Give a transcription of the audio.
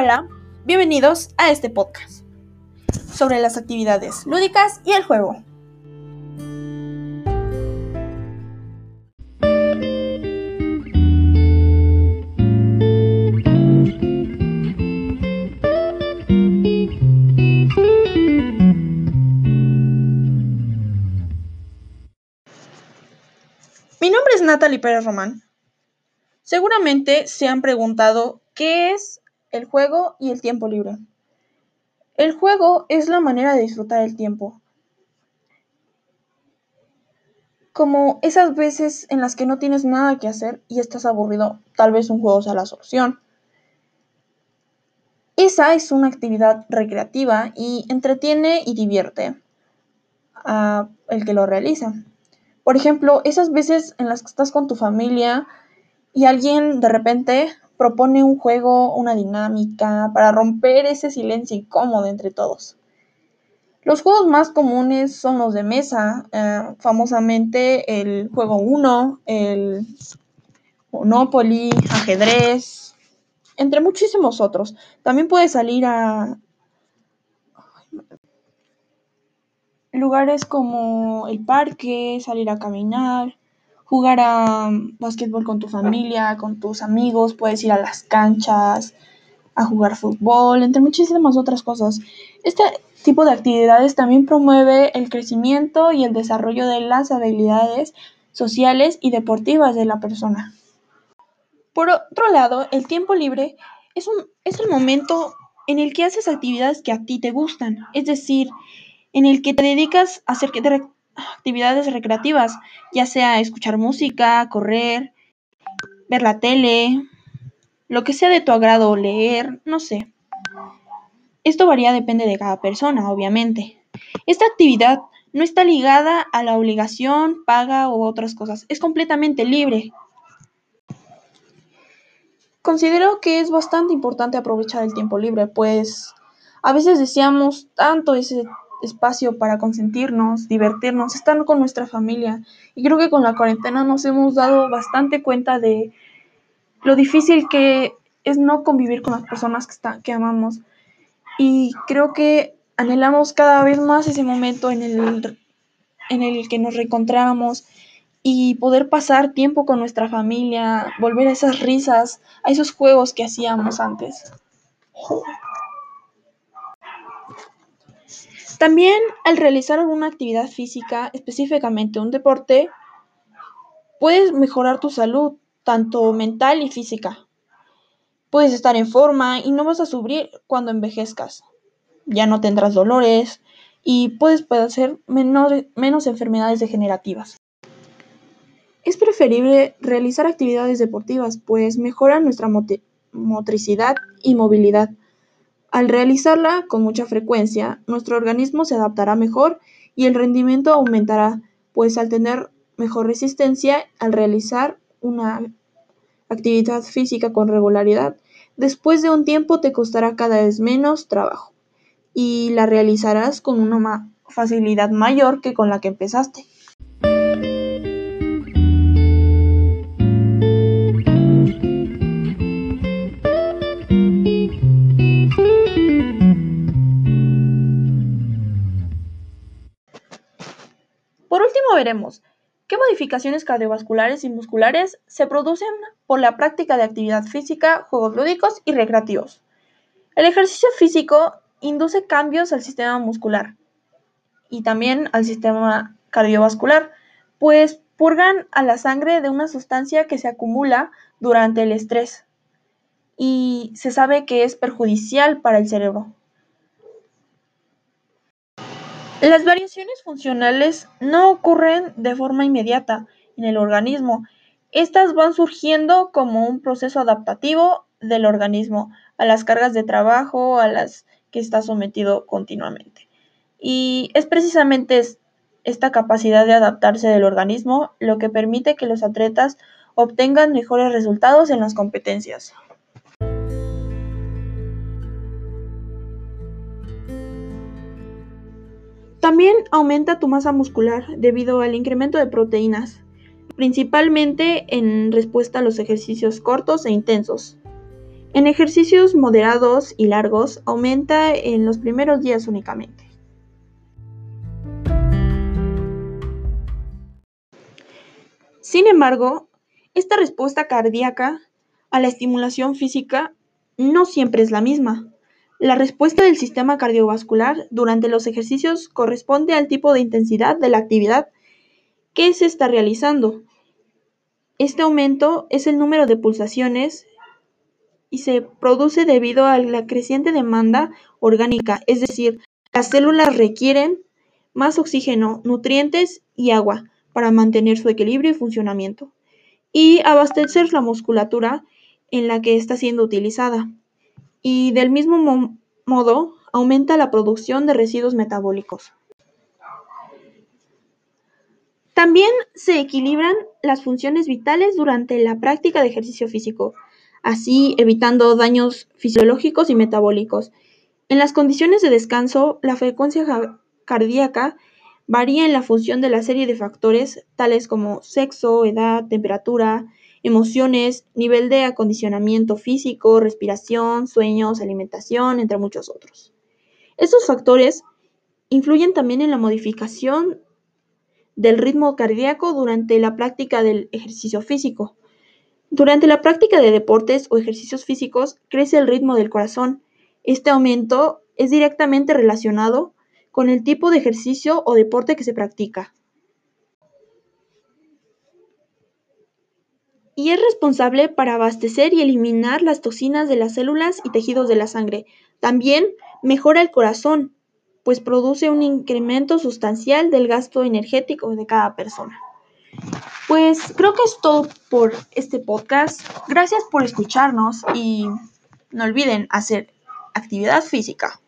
Hola, bienvenidos a este podcast sobre las actividades lúdicas y el juego. Mi nombre es Natalie Pérez Román. Seguramente se han preguntado qué es el juego y el tiempo libre. El juego es la manera de disfrutar el tiempo. Como esas veces en las que no tienes nada que hacer y estás aburrido, tal vez un juego sea la solución. Esa es una actividad recreativa y entretiene y divierte a el que lo realiza. Por ejemplo, esas veces en las que estás con tu familia y alguien de repente propone un juego, una dinámica, para romper ese silencio incómodo entre todos. Los juegos más comunes son los de mesa, eh, famosamente el juego 1, el Monopoly, ajedrez, entre muchísimos otros. También puedes salir a lugares como el parque, salir a caminar, jugar a básquetbol con tu familia, con tus amigos, puedes ir a las canchas, a jugar fútbol, entre muchísimas otras cosas. Este tipo de actividades también promueve el crecimiento y el desarrollo de las habilidades sociales y deportivas de la persona. Por otro lado, el tiempo libre es, un, es el momento en el que haces actividades que a ti te gustan, es decir, en el que te dedicas a hacer que te actividades recreativas, ya sea escuchar música, correr, ver la tele, lo que sea de tu agrado, leer, no sé. Esto varía, depende de cada persona, obviamente. Esta actividad no está ligada a la obligación, paga u otras cosas, es completamente libre. Considero que es bastante importante aprovechar el tiempo libre, pues a veces deseamos tanto ese espacio para consentirnos, divertirnos, estar con nuestra familia. Y creo que con la cuarentena nos hemos dado bastante cuenta de lo difícil que es no convivir con las personas que, está, que amamos. Y creo que anhelamos cada vez más ese momento en el, en el que nos reencontramos y poder pasar tiempo con nuestra familia, volver a esas risas, a esos juegos que hacíamos antes. También al realizar alguna actividad física, específicamente un deporte, puedes mejorar tu salud, tanto mental y física. Puedes estar en forma y no vas a sufrir cuando envejezcas. Ya no tendrás dolores y puedes padecer menos enfermedades degenerativas. Es preferible realizar actividades deportivas, pues mejoran nuestra motricidad y movilidad. Al realizarla con mucha frecuencia, nuestro organismo se adaptará mejor y el rendimiento aumentará, pues al tener mejor resistencia al realizar una actividad física con regularidad, después de un tiempo te costará cada vez menos trabajo y la realizarás con una facilidad mayor que con la que empezaste. Veremos qué modificaciones cardiovasculares y musculares se producen por la práctica de actividad física, juegos lúdicos y recreativos. El ejercicio físico induce cambios al sistema muscular y también al sistema cardiovascular, pues purgan a la sangre de una sustancia que se acumula durante el estrés y se sabe que es perjudicial para el cerebro. Las variaciones funcionales no ocurren de forma inmediata en el organismo, estas van surgiendo como un proceso adaptativo del organismo a las cargas de trabajo a las que está sometido continuamente. Y es precisamente esta capacidad de adaptarse del organismo lo que permite que los atletas obtengan mejores resultados en las competencias. También aumenta tu masa muscular debido al incremento de proteínas, principalmente en respuesta a los ejercicios cortos e intensos. En ejercicios moderados y largos aumenta en los primeros días únicamente. Sin embargo, esta respuesta cardíaca a la estimulación física no siempre es la misma. La respuesta del sistema cardiovascular durante los ejercicios corresponde al tipo de intensidad de la actividad que se está realizando. Este aumento es el número de pulsaciones y se produce debido a la creciente demanda orgánica, es decir, las células requieren más oxígeno, nutrientes y agua para mantener su equilibrio y funcionamiento y abastecer la musculatura en la que está siendo utilizada. Y del mismo modo, aumenta la producción de residuos metabólicos. También se equilibran las funciones vitales durante la práctica de ejercicio físico, así evitando daños fisiológicos y metabólicos. En las condiciones de descanso, la frecuencia cardíaca varía en la función de la serie de factores tales como sexo, edad, temperatura, emociones, nivel de acondicionamiento físico, respiración, sueños, alimentación, entre muchos otros. Estos factores influyen también en la modificación del ritmo cardíaco durante la práctica del ejercicio físico. Durante la práctica de deportes o ejercicios físicos crece el ritmo del corazón. Este aumento es directamente relacionado con el tipo de ejercicio o deporte que se practica. Y es responsable para abastecer y eliminar las toxinas de las células y tejidos de la sangre. También mejora el corazón, pues produce un incremento sustancial del gasto energético de cada persona. Pues creo que es todo por este podcast. Gracias por escucharnos y no olviden hacer actividad física.